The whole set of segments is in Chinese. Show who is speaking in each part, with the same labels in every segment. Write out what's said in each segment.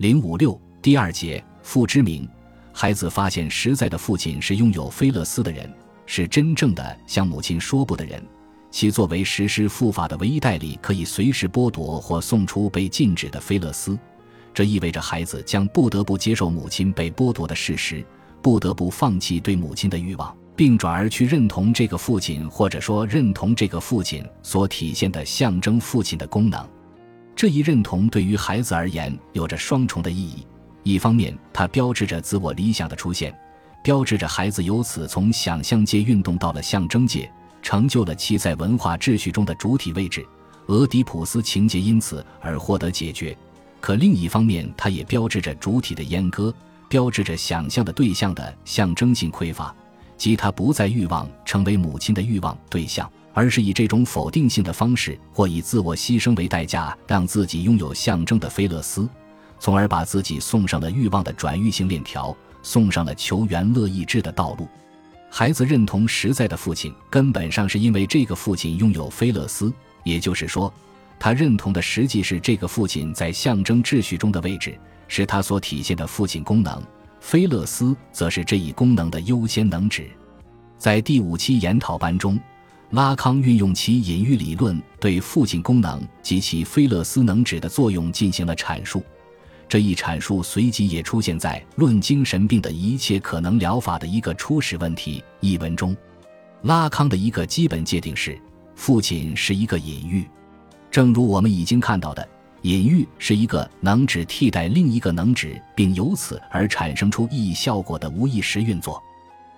Speaker 1: 零五六第二节父之名，孩子发现实在的父亲是拥有菲勒斯的人，是真正的向母亲说不的人。其作为实施父法的唯一代理，可以随时剥夺或送出被禁止的菲勒斯。这意味着孩子将不得不接受母亲被剥夺的事实，不得不放弃对母亲的欲望。并转而去认同这个父亲，或者说认同这个父亲所体现的象征父亲的功能。这一认同对于孩子而言有着双重的意义：一方面，它标志着自我理想的出现，标志着孩子由此从想象界运动到了象征界，成就了其在文化秩序中的主体位置。俄狄浦斯情节因此而获得解决。可另一方面，它也标志着主体的阉割，标志着想象的对象的象征性匮乏。即他不再欲望成为母亲的欲望对象，而是以这种否定性的方式，或以自我牺牲为代价，让自己拥有象征的菲勒斯，从而把自己送上了欲望的转育性链条，送上了求原乐意志的道路。孩子认同实在的父亲，根本上是因为这个父亲拥有菲勒斯，也就是说，他认同的实际是这个父亲在象征秩序中的位置，是他所体现的父亲功能。菲勒斯则是这一功能的优先能指。在第五期研讨班中，拉康运用其隐喻理论对父亲功能及其菲勒斯能指的作用进行了阐述。这一阐述随即也出现在《论精神病的一切可能疗法的一个初始问题》一文中。拉康的一个基本界定是：父亲是一个隐喻。正如我们已经看到的。隐喻是一个能指替代另一个能指，并由此而产生出意义效果的无意识运作。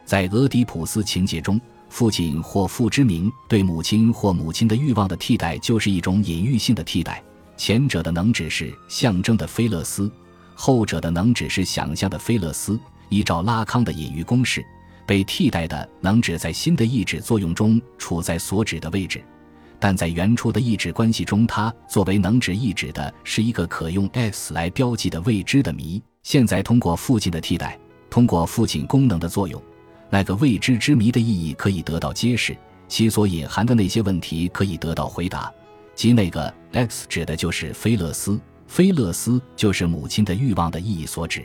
Speaker 1: 在俄狄浦斯情节中，父亲或父之名对母亲或母亲的欲望的替代，就是一种隐喻性的替代。前者的能指是象征的菲勒斯，后者的能指是想象的菲勒斯。依照拉康的隐喻公式，被替代的能指在新的意志作用中处在所指的位置。但在原初的意志关系中，它作为能指意指的是一个可用 S 来标记的未知的谜。现在通过父亲的替代，通过父亲功能的作用，那个未知之谜的意义可以得到揭示，其所隐含的那些问题可以得到回答。即那个 x 指的就是菲勒斯，菲勒斯就是母亲的欲望的意义所指。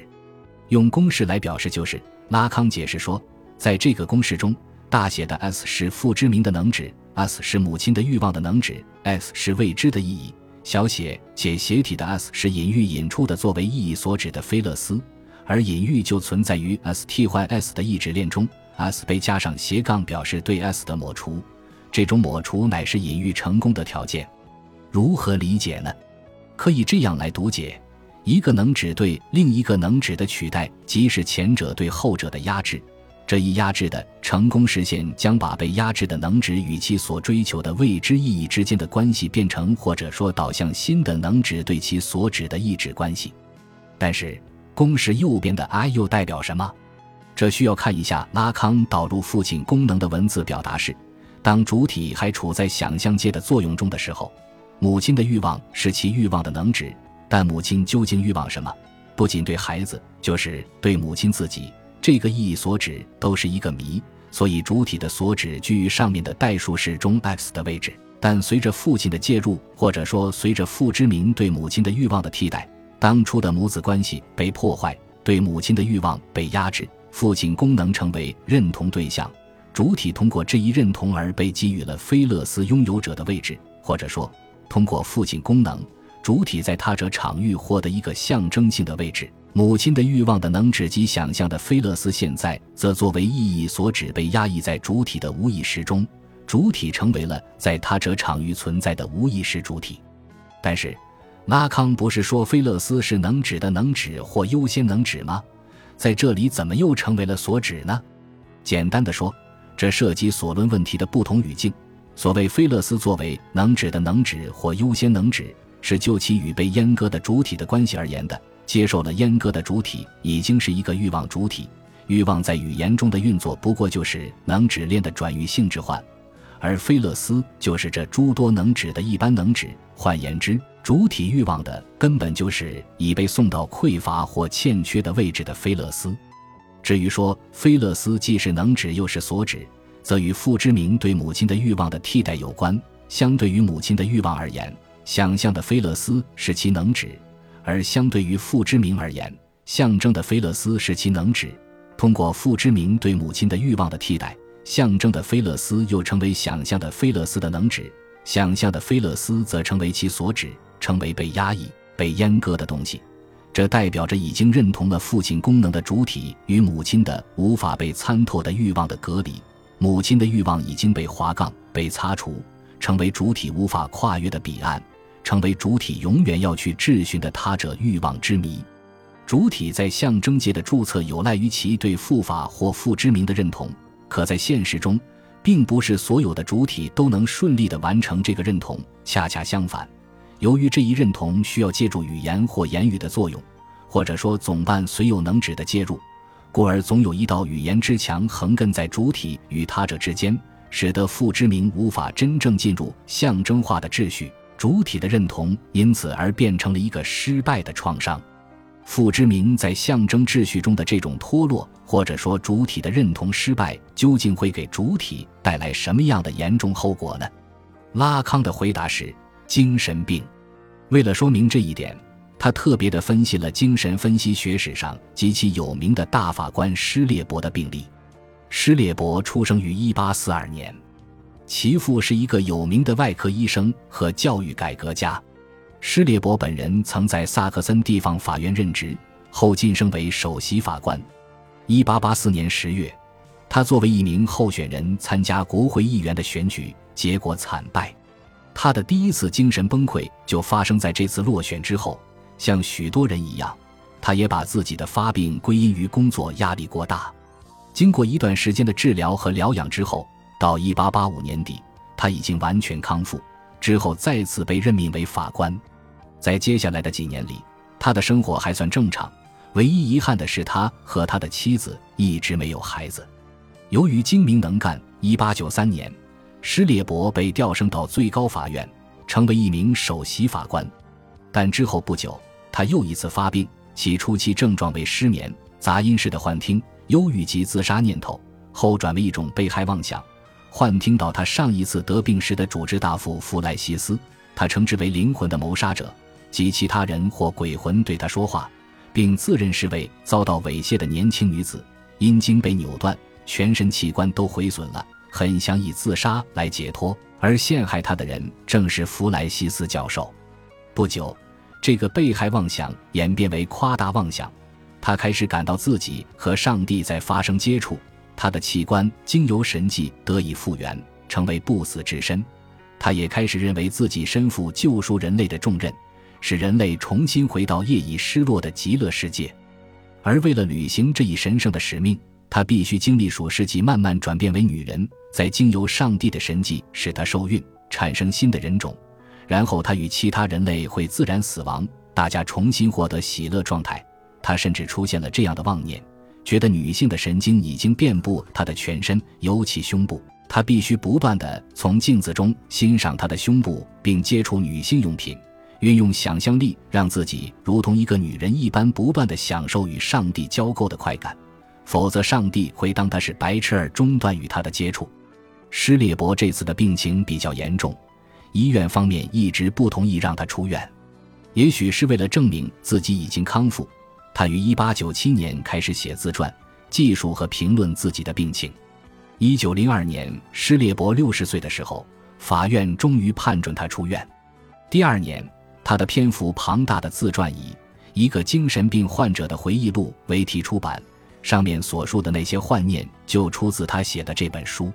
Speaker 1: 用公式来表示，就是拉康解释说，在这个公式中，大写的 S 是父之名的能指。s 是母亲的欲望的能指，s 是未知的意义。小写且斜体的 s 是隐喻引出的作为意义所指的菲勒斯，而隐喻就存在于 s 替换 s 的意志链中。s 被加上斜杠表示对 s 的抹除，这种抹除乃是隐喻成功的条件。如何理解呢？可以这样来读解：一个能指对另一个能指的取代，即是前者对后者的压制。这一压制的成功实现，将把被压制的能指与其所追求的未知意义之间的关系变成，或者说导向新的能指对其所指的意志关系。但是，公式右边的 i 又代表什么？这需要看一下拉康导入父亲功能的文字表达式。当主体还处在想象界的作用中的时候，母亲的欲望是其欲望的能指，但母亲究竟欲望什么？不仅对孩子，就是对母亲自己。这个意义所指都是一个谜，所以主体的所指居于上面的代数式中 x 的位置。但随着父亲的介入，或者说随着父之名对母亲的欲望的替代，当初的母子关系被破坏，对母亲的欲望被压制，父亲功能成为认同对象，主体通过这一认同而被给予了菲勒斯拥有者的位置，或者说通过父亲功能，主体在他者场域获得一个象征性的位置。母亲的欲望的能指及想象的菲勒斯，现在则作为意义所指被压抑在主体的无意识中，主体成为了在他者场域存在的无意识主体。但是，拉康不是说菲勒斯是能指的能指或优先能指吗？在这里怎么又成为了所指呢？简单的说，这涉及所论问题的不同语境。所谓菲勒斯作为能指的能指或优先能指，是就其与被阉割的主体的关系而言的。接受了阉割的主体已经是一个欲望主体，欲望在语言中的运作不过就是能指链的转移性质换，而菲勒斯就是这诸多能指的一般能指。换言之，主体欲望的根本就是已被送到匮乏或欠缺的位置的菲勒斯。至于说菲勒斯既是能指又是所指，则与父之名对母亲的欲望的替代有关。相对于母亲的欲望而言，想象的菲勒斯是其能指。而相对于父之名而言，象征的菲勒斯是其能指，通过父之名对母亲的欲望的替代，象征的菲勒斯又成为想象的菲勒斯的能指，想象的菲勒斯则成为其所指，成为被压抑、被阉割的东西。这代表着已经认同了父亲功能的主体与母亲的无法被参透的欲望的隔离，母亲的欲望已经被划杠、被擦除，成为主体无法跨越的彼岸。成为主体永远要去质询的他者欲望之谜。主体在象征界的注册有赖于其对父法或父之名的认同，可在现实中，并不是所有的主体都能顺利地完成这个认同。恰恰相反，由于这一认同需要借助语言或言语的作用，或者说总伴随有能指的介入，故而总有一道语言之墙横亘在主体与他者之间，使得父之名无法真正进入象征化的秩序。主体的认同因此而变成了一个失败的创伤。父之名在象征秩序中的这种脱落，或者说主体的认同失败，究竟会给主体带来什么样的严重后果呢？拉康的回答是：精神病。为了说明这一点，他特别的分析了精神分析学史上极其有名的大法官施列伯的病例。施列伯出生于1842年。其父是一个有名的外科医生和教育改革家，施列伯本人曾在萨克森地方法院任职，后晋升为首席法官。1884年10月，他作为一名候选人参加国会议员的选举，结果惨败。他的第一次精神崩溃就发生在这次落选之后。像许多人一样，他也把自己的发病归因于工作压力过大。经过一段时间的治疗和疗养之后。到一八八五年底，他已经完全康复。之后再次被任命为法官，在接下来的几年里，他的生活还算正常。唯一遗憾的是，他和他的妻子一直没有孩子。由于精明能干，一八九三年，施列伯被调升到最高法院，成为一名首席法官。但之后不久，他又一次发病，其初期症状为失眠、杂音式的幻听、忧郁及自杀念头，后转为一种被害妄想。幻听到他上一次得病时的主治大夫弗莱西斯，他称之为灵魂的谋杀者及其他人或鬼魂对他说话，并自认是位遭到猥亵的年轻女子，阴茎被扭断，全身器官都毁损了，很想以自杀来解脱。而陷害他的人正是弗莱西斯教授。不久，这个被害妄想演变为夸大妄想，他开始感到自己和上帝在发生接触。他的器官经由神迹得以复原，成为不死之身。他也开始认为自己身负救赎人类的重任，使人类重新回到业已失落的极乐世界。而为了履行这一神圣的使命，他必须经历数世纪，慢慢转变为女人，再经由上帝的神迹使他受孕，产生新的人种。然后他与其他人类会自然死亡，大家重新获得喜乐状态。他甚至出现了这样的妄念。觉得女性的神经已经遍布她的全身，尤其胸部。他必须不断地从镜子中欣赏她的胸部，并接触女性用品，运用想象力让自己如同一个女人一般，不断地享受与上帝交媾的快感。否则，上帝会当他是白痴而中断与他的接触。施列伯这次的病情比较严重，医院方面一直不同意让他出院，也许是为了证明自己已经康复。他于1897年开始写自传，记述和评论自己的病情。1902年，施列伯60岁的时候，法院终于判准他出院。第二年，他的篇幅庞大的自传以《一个精神病患者的回忆录》为题出版，上面所述的那些幻念就出自他写的这本书。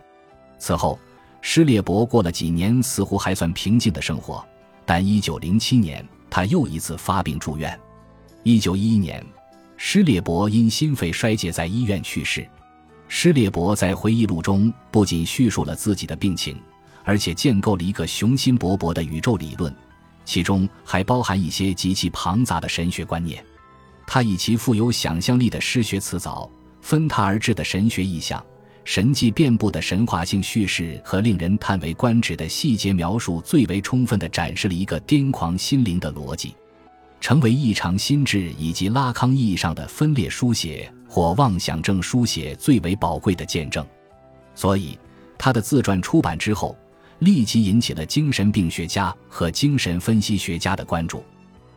Speaker 1: 此后，施列伯过了几年似乎还算平静的生活，但1907年他又一次发病住院。一九一一年，施列伯因心肺衰竭在医院去世。施列伯在回忆录中不仅叙述了自己的病情，而且建构了一个雄心勃勃的宇宙理论，其中还包含一些极其庞杂的神学观念。他以其富有想象力的诗学辞藻、分沓而至的神学意象、神迹遍布的神话性叙事和令人叹为观止的细节描述，最为充分地展示了一个癫狂心灵的逻辑。成为异常心智以及拉康意义上的分裂书写或妄想症书写最为宝贵的见证，所以他的自传出版之后，立即引起了精神病学家和精神分析学家的关注。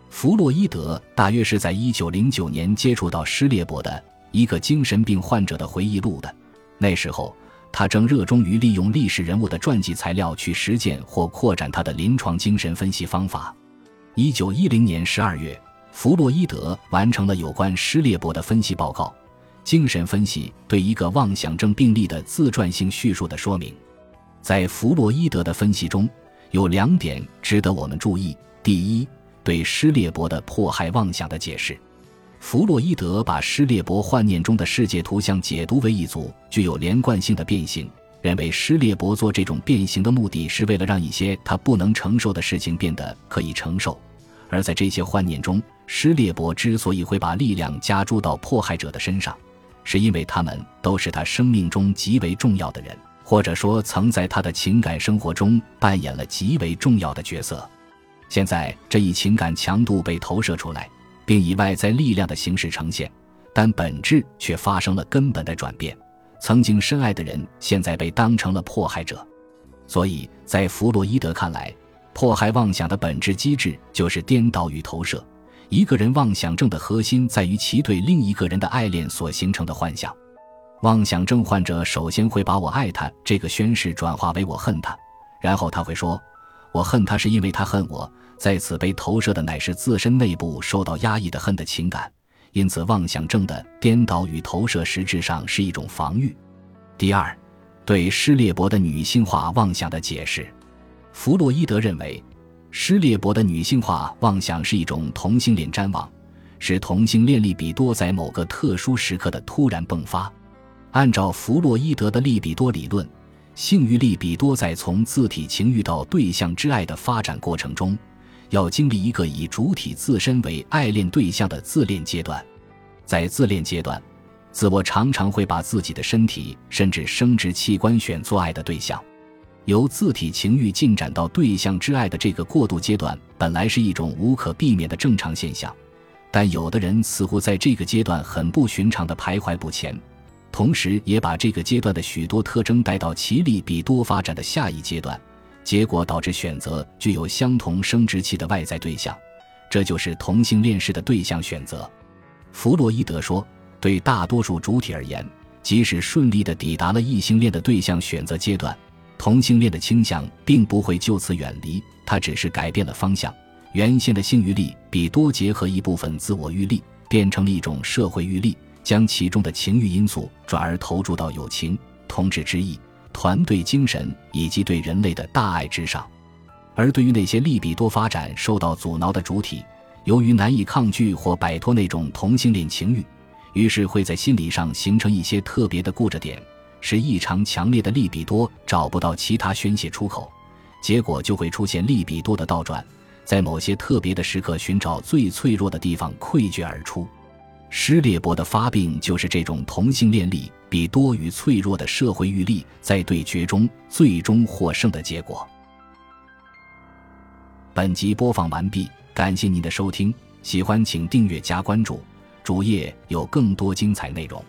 Speaker 1: 弗洛伊德大约是在一九零九年接触到施列伯的一个精神病患者的回忆录的。那时候，他正热衷于利用历史人物的传记材料去实践或扩展他的临床精神分析方法。一九一零年十二月，弗洛伊德完成了有关施列伯的分析报告，精神分析对一个妄想症病例的自传性叙述的说明。在弗洛伊德的分析中，有两点值得我们注意：第一，对施列伯的迫害妄想的解释。弗洛伊德把施列伯幻念中的世界图像解读为一组具有连贯性的变形。认为施列伯做这种变形的目的是为了让一些他不能承受的事情变得可以承受，而在这些幻念中，施列伯之所以会把力量加诸到迫害者的身上，是因为他们都是他生命中极为重要的人，或者说曾在他的情感生活中扮演了极为重要的角色。现在这一情感强度被投射出来，并以外在力量的形式呈现，但本质却发生了根本的转变。曾经深爱的人，现在被当成了迫害者，所以在弗洛伊德看来，迫害妄想的本质机制就是颠倒与投射。一个人妄想症的核心在于其对另一个人的爱恋所形成的幻想。妄想症患者首先会把我爱他这个宣誓转化为我恨他，然后他会说，我恨他是因为他恨我，在此被投射的乃是自身内部受到压抑的恨的情感。因此，妄想症的颠倒与投射实质上是一种防御。第二，对施列伯的女性化妄想的解释，弗洛伊德认为，施列伯的女性化妄想是一种同性恋瞻望，是同性恋力比多在某个特殊时刻的突然迸发。按照弗洛伊德的利比多理论，性欲利比多在从自体情欲到对象之爱的发展过程中。要经历一个以主体自身为爱恋对象的自恋阶段，在自恋阶段，自我常常会把自己的身体甚至生殖器官选做爱的对象。由自体情欲进展到对象之爱的这个过渡阶段，本来是一种无可避免的正常现象，但有的人似乎在这个阶段很不寻常的徘徊不前，同时也把这个阶段的许多特征带到其利比多发展的下一阶段。结果导致选择具有相同生殖器的外在对象，这就是同性恋式的对象选择。弗洛伊德说，对大多数主体而言，即使顺利地抵达了异性恋的对象选择阶段，同性恋的倾向并不会就此远离，它只是改变了方向。原先的性欲力比多结合一部分自我欲力，变成了一种社会欲力，将其中的情欲因素转而投注到友情、同志之意。团队精神以及对人类的大爱之上，而对于那些利比多发展受到阻挠的主体，由于难以抗拒或摆脱那种同性恋情欲，于是会在心理上形成一些特别的固着点，使异常强烈的利比多找不到其他宣泄出口，结果就会出现利比多的倒转，在某些特别的时刻寻找最脆弱的地方溃决而出。施列伯的发病就是这种同性恋力比多与脆弱的社会欲力在对决中最终获胜的结果。本集播放完毕，感谢您的收听，喜欢请订阅加关注，主页有更多精彩内容。